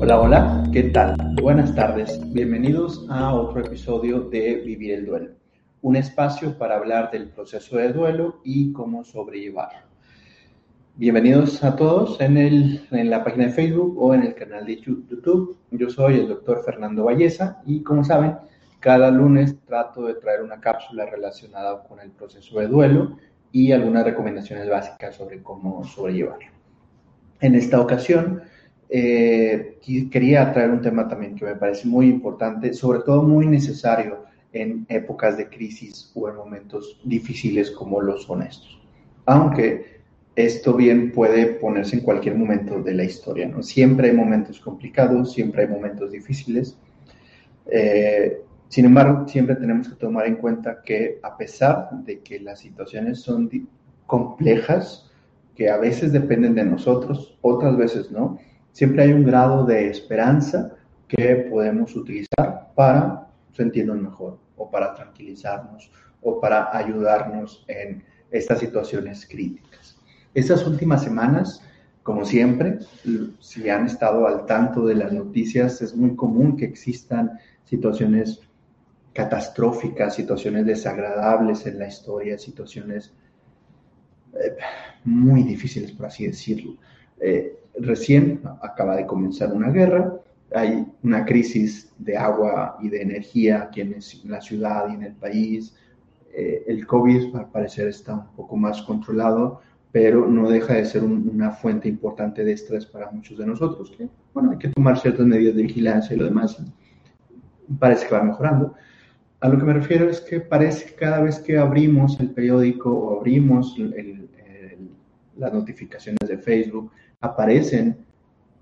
Hola, hola, ¿qué tal? Buenas tardes, bienvenidos a otro episodio de Vivir el Duelo, un espacio para hablar del proceso de duelo y cómo sobrellevarlo. Bienvenidos a todos en, el, en la página de Facebook o en el canal de YouTube. Yo soy el doctor Fernando Valleza y como saben, cada lunes trato de traer una cápsula relacionada con el proceso de duelo y algunas recomendaciones básicas sobre cómo sobrellevarlo. En esta ocasión, eh, quería traer un tema también que me parece muy importante, sobre todo muy necesario en épocas de crisis o en momentos difíciles como los son estos. Aunque esto bien puede ponerse en cualquier momento de la historia, ¿no? Siempre hay momentos complicados, siempre hay momentos difíciles. Eh, sin embargo, siempre tenemos que tomar en cuenta que a pesar de que las situaciones son complejas, que a veces dependen de nosotros, otras veces no, siempre hay un grado de esperanza que podemos utilizar para sentirnos mejor o para tranquilizarnos o para ayudarnos en estas situaciones críticas. Estas últimas semanas, como siempre, si han estado al tanto de las noticias, es muy común que existan situaciones catastróficas, situaciones desagradables en la historia, situaciones eh, muy difíciles, por así decirlo. Eh, recién acaba de comenzar una guerra, hay una crisis de agua y de energía aquí en la ciudad y en el país. Eh, el COVID, al parecer, está un poco más controlado, pero no deja de ser una fuente importante de estrés para muchos de nosotros. Que, bueno, hay que tomar ciertas medidas de vigilancia y lo demás. Parece que va mejorando. A lo que me refiero es que parece que cada vez que abrimos el periódico o abrimos las notificaciones de Facebook, aparecen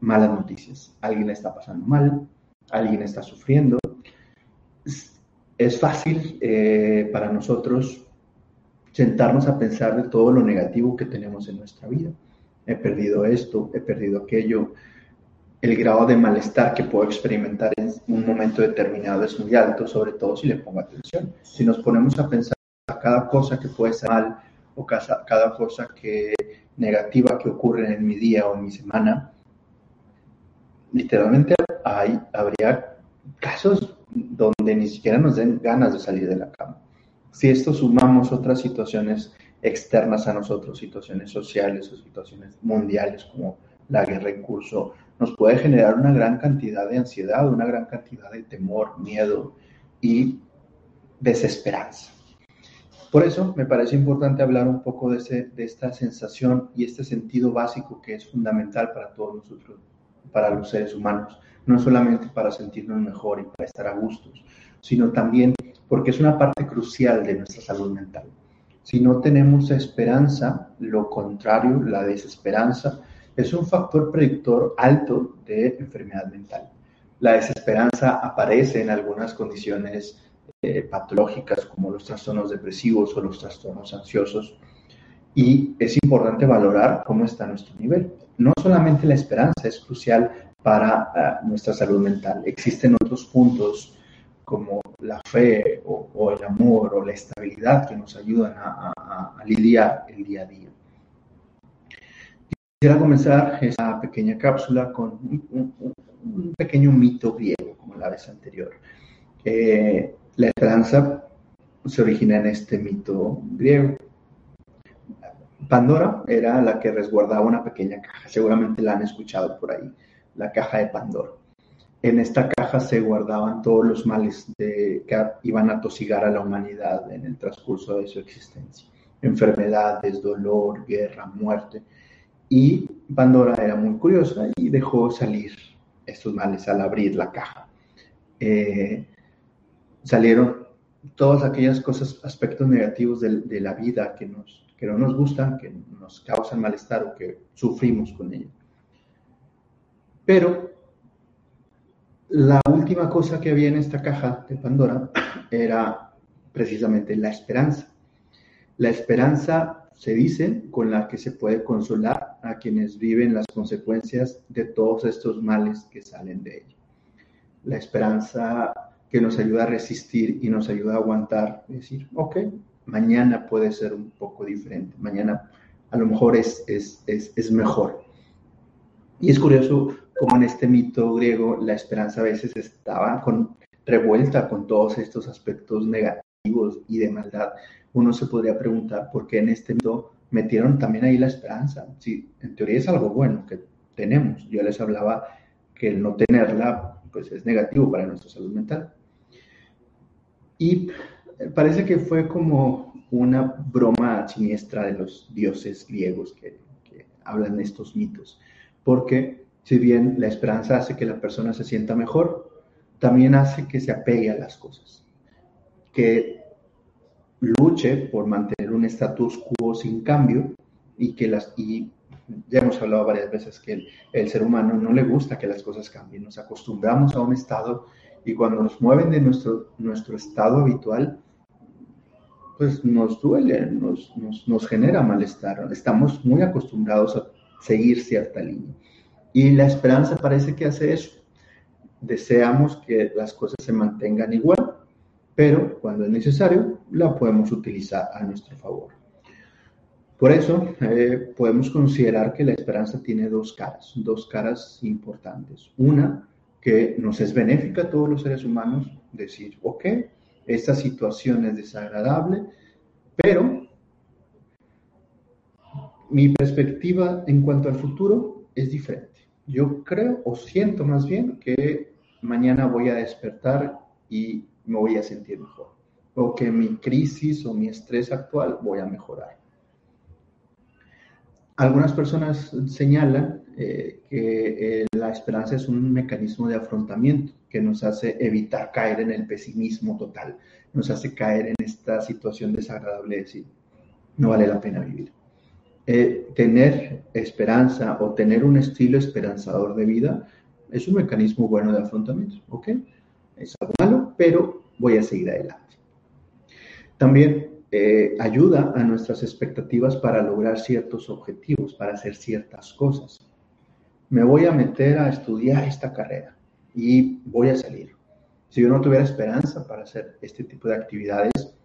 malas noticias. Alguien está pasando mal, alguien está sufriendo. Es, fácil eh, para nosotros sentarnos a pensar de todo lo negativo que tenemos en nuestra vida. He perdido esto, he perdido aquello, el grado de malestar que puedo experimentar en un momento determinado es muy alto, sobre todo si le pongo atención. Si nos ponemos a pensar a cada cosa que puede ser mal o cada, cosa que negativa que ocurre en mi día o en mi semana, literalmente hay, habría casos donde ni siquiera nos den ganas de salir de la cama. Si esto sumamos otras situaciones externas a nosotros, situaciones sociales o situaciones mundiales como la guerra en curso, nos puede generar una gran cantidad de ansiedad, una gran cantidad de temor, miedo y desesperanza. Por eso me parece importante hablar un poco de, de esta sensación y este sentido básico que es fundamental para todos nosotros, para los seres humanos, no solamente para sentirnos mejor y para estar a gustos, sino también porque es una parte crucial de nuestra salud mental. Si no tenemos esperanza, lo contrario, la desesperanza, es un factor predictor alto de enfermedad mental. La desesperanza aparece en algunas condiciones eh, patológicas como los trastornos depresivos o los trastornos ansiosos y es importante valorar cómo está nuestro nivel. No solamente la esperanza es crucial para ah, nuestra salud mental, existen otros puntos como la fe o, el amor o la estabilidad que nos ayudan a, a lidiar el día a día. Quisiera comenzar esta pequeña cápsula con un, pequeño mito griego, como la vez anterior. Eh, la esperanza se origina en este mito griego. Pandora era la que resguardaba una pequeña caja, seguramente la han escuchado por ahí, la caja de Pandora. En esta caja se guardaban todos los males que iban a tosigar a la humanidad en el transcurso de su existencia. Enfermedades, dolor, guerra, muerte y Pandora era muy curiosa y dejó salir estos males al abrir la caja. Eh, salieron todas aquellas cosas, aspectos negativos de, la vida que, nos, que no nos gustan, que nos causan malestar o que sufrimos con ella. Pero la última cosa que había en esta caja de Pandora era precisamente la esperanza. La esperanza se dice con la que se puede consolar a quienes viven las consecuencias de todos estos males que salen de ella. La esperanza que nos ayuda a resistir y nos ayuda a aguantar, decir, ok, mañana puede ser un poco diferente, mañana a lo mejor es, es, es, es mejor. Y es curioso como en este mito griego la esperanza a veces estaba con, revuelta con todos estos aspectos negativos y de maldad. Uno se podría preguntar por qué en este mito metieron también ahí la esperanza. Sí, en teoría es algo bueno que tenemos. Yo les hablaba que el no tenerla pues es negativo para nuestra salud mental. Y parece que fue como una broma siniestra de los dioses griegos que, que hablan estos mitos, porque si bien la esperanza hace que la persona se sienta mejor, también hace que se apegue a las cosas, que luche por mantener status quo sin cambio y que las y ya hemos hablado varias veces que el, ser humano no le gusta que las cosas cambien, nos acostumbramos a un estado y cuando nos mueven de nuestro, nuestro estado habitual, pues nos duele, nos, nos, nos genera malestar, estamos muy acostumbrados a seguir cierta línea. Y la esperanza parece que hace eso. Deseamos que las cosas se mantengan igual, pero cuando es necesario, la podemos utilizar a nuestro favor. Por eso eh, podemos considerar que la esperanza tiene dos caras, dos caras importantes. Una, que nos es benéfica a todos los seres humanos, decir, ok, esta situación es desagradable, pero mi perspectiva en cuanto al futuro es diferente. Yo creo o siento más bien que mañana voy a despertar y me voy a sentir mejor. O que mi crisis o mi estrés actual voy a mejorar. Algunas personas señalan eh, que eh, la esperanza es un mecanismo de afrontamiento que nos hace evitar caer en el pesimismo total, nos hace caer en esta situación desagradable de decir, no vale la pena vivir. Eh, tener esperanza o tener un estilo esperanzador de vida es un mecanismo bueno de afrontamiento, ¿ok? Es algo pero voy a seguir adelante. También eh, ayuda a nuestras expectativas para lograr ciertos objetivos, para hacer ciertas cosas. Me voy a meter a estudiar esta carrera y voy a salir. Si yo no tuviera esperanza para hacer este tipo de actividades,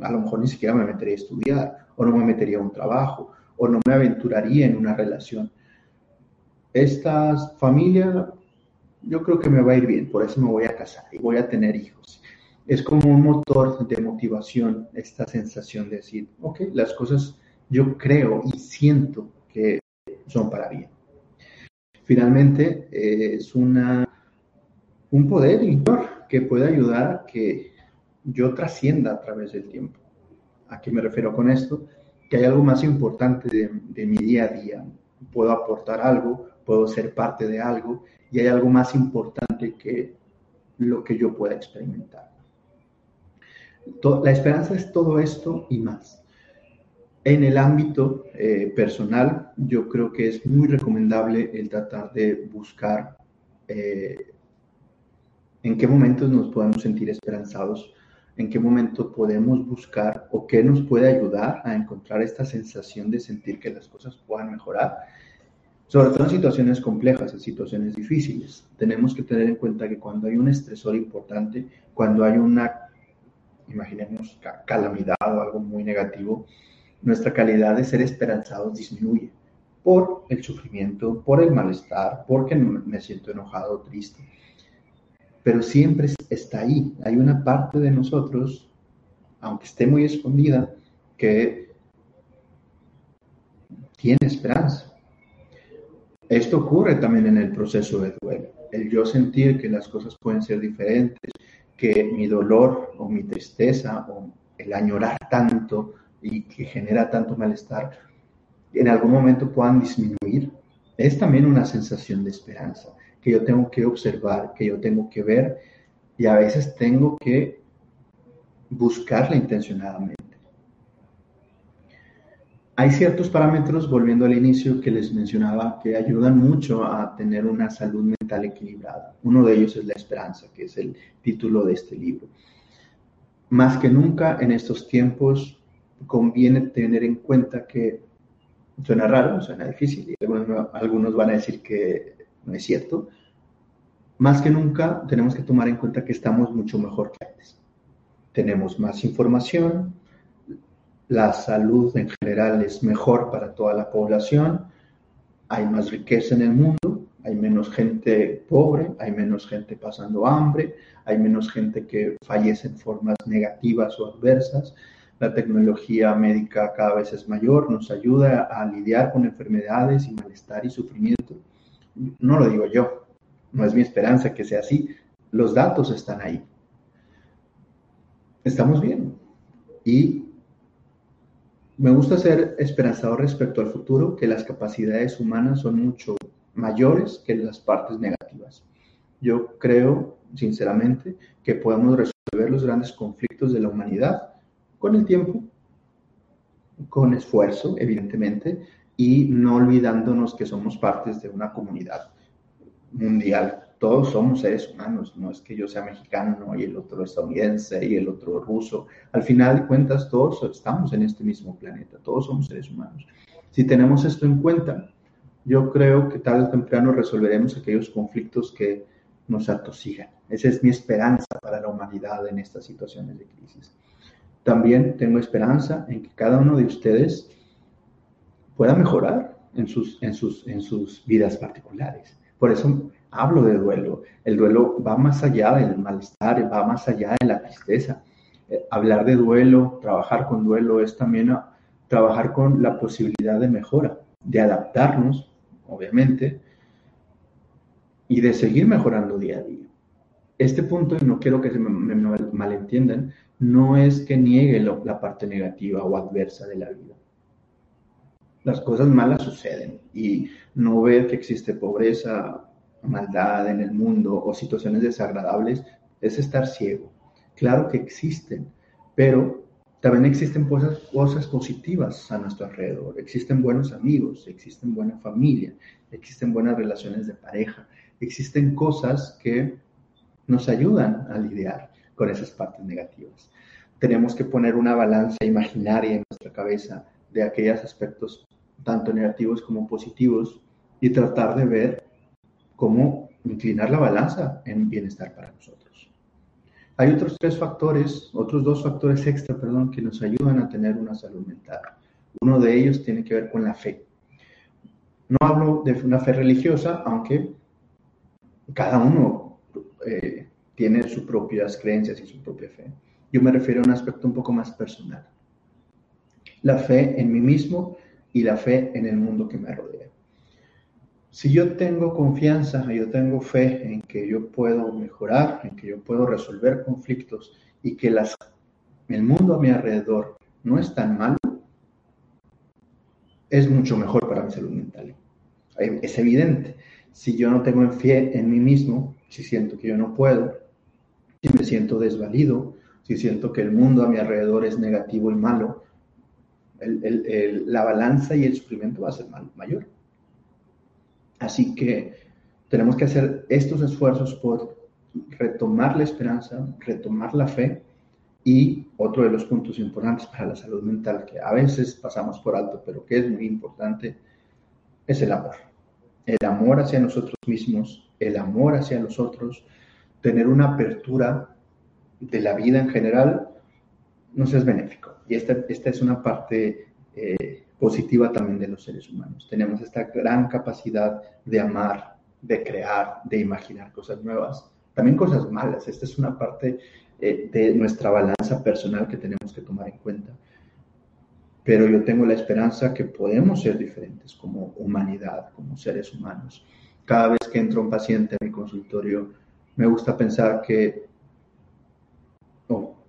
a lo mejor ni siquiera me metería a estudiar o no me metería a un trabajo o no me aventuraría en una relación. Esta familia, yo creo que me va a ir bien, por eso me voy a casar y voy a tener hijos. Es como un motor de motivación esta sensación de decir, ok, las cosas yo creo y siento que son para bien. Finalmente, es una, un poder que puede ayudar a que yo trascienda a través del tiempo. ¿A qué me refiero con esto? Que hay algo más importante de, mi día a día. Puedo aportar algo, puedo ser parte de algo y hay algo más importante que lo que yo pueda experimentar. La esperanza es todo esto y más. En el ámbito eh, personal, yo creo que es muy recomendable el tratar de buscar eh, en qué momentos nos podemos sentir esperanzados en qué momento podemos buscar o qué nos puede ayudar a encontrar esta sensación de sentir que las cosas puedan mejorar, sobre todo en situaciones complejas, en situaciones difíciles. Tenemos que tener en cuenta que cuando hay un estresor importante, cuando hay una, imaginemos, calamidad o algo muy negativo, nuestra calidad de ser esperanzados disminuye por el sufrimiento, por el malestar, porque me siento enojado triste pero siempre está ahí. Hay una parte de nosotros, aunque esté muy escondida, que tiene esperanza. Esto ocurre también en el proceso de duelo. El yo sentir que las cosas pueden ser diferentes, que mi dolor o mi tristeza o el añorar tanto y que genera tanto malestar, en algún momento puedan disminuir, es también una sensación de esperanza que yo tengo que observar, que yo tengo que ver y a veces tengo que buscarla intencionadamente. Hay ciertos parámetros, volviendo al inicio, que les mencionaba, que ayudan mucho a tener una salud mental equilibrada. Uno de ellos es la esperanza, que es el título de este libro. Más que nunca en estos tiempos conviene tener en cuenta que suena raro, suena difícil, y algunos van a decir que no es cierto. Más que nunca tenemos que tomar en cuenta que estamos mucho mejor que antes. Tenemos más información, la salud en general es mejor para toda la población, hay más riqueza en el mundo, hay menos gente pobre, hay menos gente pasando hambre, hay menos gente que fallece en formas negativas o adversas. La tecnología médica cada vez es mayor, nos ayuda a lidiar con enfermedades y malestar y sufrimiento. No lo digo yo, no es mi esperanza que sea así, los datos están ahí. Estamos bien. Y me gusta ser esperanzador respecto al futuro, que las capacidades humanas son mucho mayores que las partes negativas. Yo creo, sinceramente, que podemos resolver los grandes conflictos de la humanidad con el tiempo, con esfuerzo, evidentemente, y no olvidándonos que somos partes de una comunidad mundial todos somos seres humanos, no es que yo sea mexicano y el otro estadounidense y el otro ruso. Al final de cuentas, todos estamos en este mismo planeta, todos somos seres humanos. Si tenemos esto en cuenta, yo creo que tarde o temprano resolveremos aquellos conflictos que nos atosigan. Esa es mi esperanza para la humanidad en estas situaciones de crisis. También tengo esperanza en que cada uno de ustedes pueda mejorar en sus, en sus, en sus vidas particulares. Por eso hablo de duelo. El duelo va más allá del malestar, va más allá de la tristeza. Eh, hablar de duelo, trabajar con duelo es también ah, trabajar con la posibilidad de mejora, de adaptarnos, obviamente, y de seguir mejorando día a día. Este punto, y no quiero que se me, malentiendan, no es que niegue la parte negativa o adversa de la vida. Las cosas malas suceden y no ver que existe pobreza, maldad en el mundo o situaciones desagradables es estar ciego. Claro que existen, pero también existen cosas, cosas positivas a nuestro alrededor. Existen buenos amigos, existen buena familia, existen buenas relaciones de pareja, existen cosas que nos ayudan a lidiar con esas partes negativas. Tenemos que poner una balanza imaginaria en nuestra cabeza de aquellos aspectos tanto negativos como positivos y tratar de ver cómo inclinar la balanza en bienestar para nosotros. Hay otros tres factores, otros dos factores extra, perdón, que nos ayudan a tener una salud mental. Uno de ellos tiene que ver con la fe. No hablo de una fe religiosa, aunque cada uno eh, tiene sus propias creencias y su propia fe. Yo me refiero a un aspecto un poco más personal. La fe en mí mismo y la fe en el mundo que me rodea. Si yo tengo confianza, yo tengo fe en que yo puedo mejorar, en que yo puedo resolver conflictos y que el mundo a mi alrededor no es tan malo, es mucho mejor para mi salud mental. Es evidente. Si yo no tengo fe en mí mismo, si siento que yo no puedo, si me siento desvalido, si siento que el mundo a mi alrededor es negativo y malo, la balanza y el sufrimiento va a ser mayor. Así que tenemos que hacer estos esfuerzos por retomar la esperanza, retomar la fe y otro de los puntos importantes para la salud mental que a veces pasamos por alto, pero que es muy importante, es el amor. El amor hacia nosotros mismos, el amor hacia los otros, tener una apertura de la vida en general, nos es benéfico. Y esta, esta es una parte eh, positiva también de los seres humanos. Tenemos esta gran capacidad de amar, de crear, de imaginar cosas nuevas, también cosas malas. Esta es una parte eh, de nuestra balanza personal que tenemos que tomar en cuenta. Pero yo tengo la esperanza que podemos ser diferentes como humanidad, como seres humanos. Cada vez que entra un paciente a mi consultorio, me gusta pensar que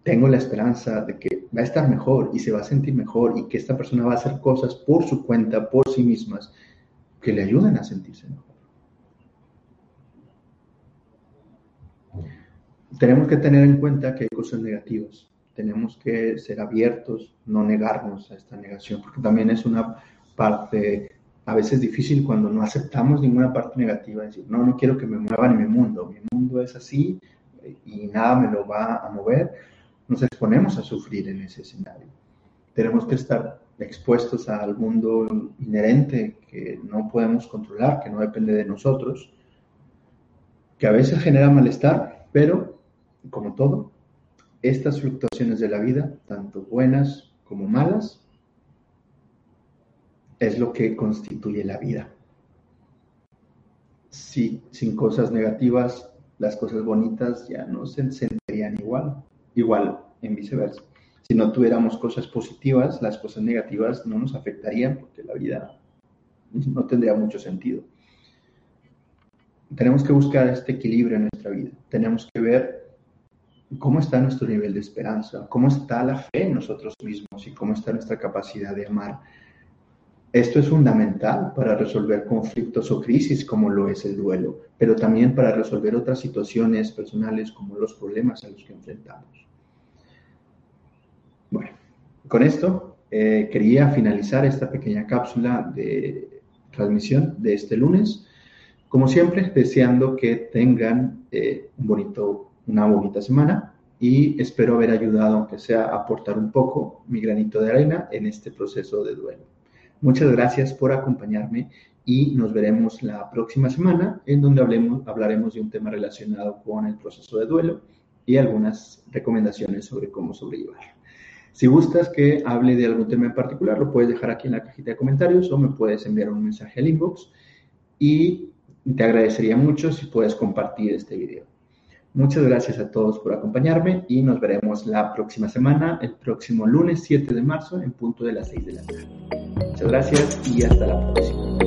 tengo la esperanza de que va a estar mejor y se va a sentir mejor y que esta persona va a hacer cosas por su cuenta, por sí mismas, que le ayuden a sentirse mejor. tenemos que tener en cuenta que hay cosas negativas. Tenemos que ser abiertos, no negarnos a esta negación, porque también es una parte a veces difícil cuando no aceptamos ninguna parte negativa, decir, no, no quiero que me muevan en mi mundo, mi mundo es así y nada me lo va a mover, nos exponemos a sufrir en ese escenario. Tenemos que estar expuestos al mundo inherente que no podemos controlar, que no depende de nosotros, que a veces genera malestar, pero como todo, estas fluctuaciones de la vida, tanto buenas como malas, es lo que constituye la vida. Si sin cosas negativas, las cosas bonitas ya no se sentirían igual, igual en viceversa. Si no tuviéramos cosas positivas, las cosas negativas no nos afectarían porque la vida no tendría mucho sentido. Tenemos que buscar este equilibrio en nuestra vida. Tenemos que ver cómo está nuestro nivel de esperanza, cómo está la fe en nosotros mismos y cómo está nuestra capacidad de amar. Esto es fundamental para resolver conflictos o crisis como lo es el duelo, pero también para resolver otras situaciones personales como los problemas a los que enfrentamos. Con esto eh, quería finalizar esta pequeña cápsula de transmisión de este lunes. Como siempre, deseando que tengan eh, un bonito, una bonita semana y espero haber ayudado, aunque sea aportar un poco mi granito de arena en este proceso de duelo. Muchas gracias por acompañarme y nos veremos la próxima semana en donde hablemos, hablaremos de un tema relacionado con el proceso de duelo y algunas recomendaciones sobre cómo sobrellevarlo. Si gustas que hable de algún tema en particular, lo puedes dejar aquí en la cajita de comentarios o me puedes enviar un mensaje al inbox y te agradecería mucho si puedes compartir este video. Muchas gracias a todos por acompañarme y nos veremos la próxima semana, el próximo lunes 7 de marzo en punto de las 6 de la tarde. Muchas gracias y hasta la próxima.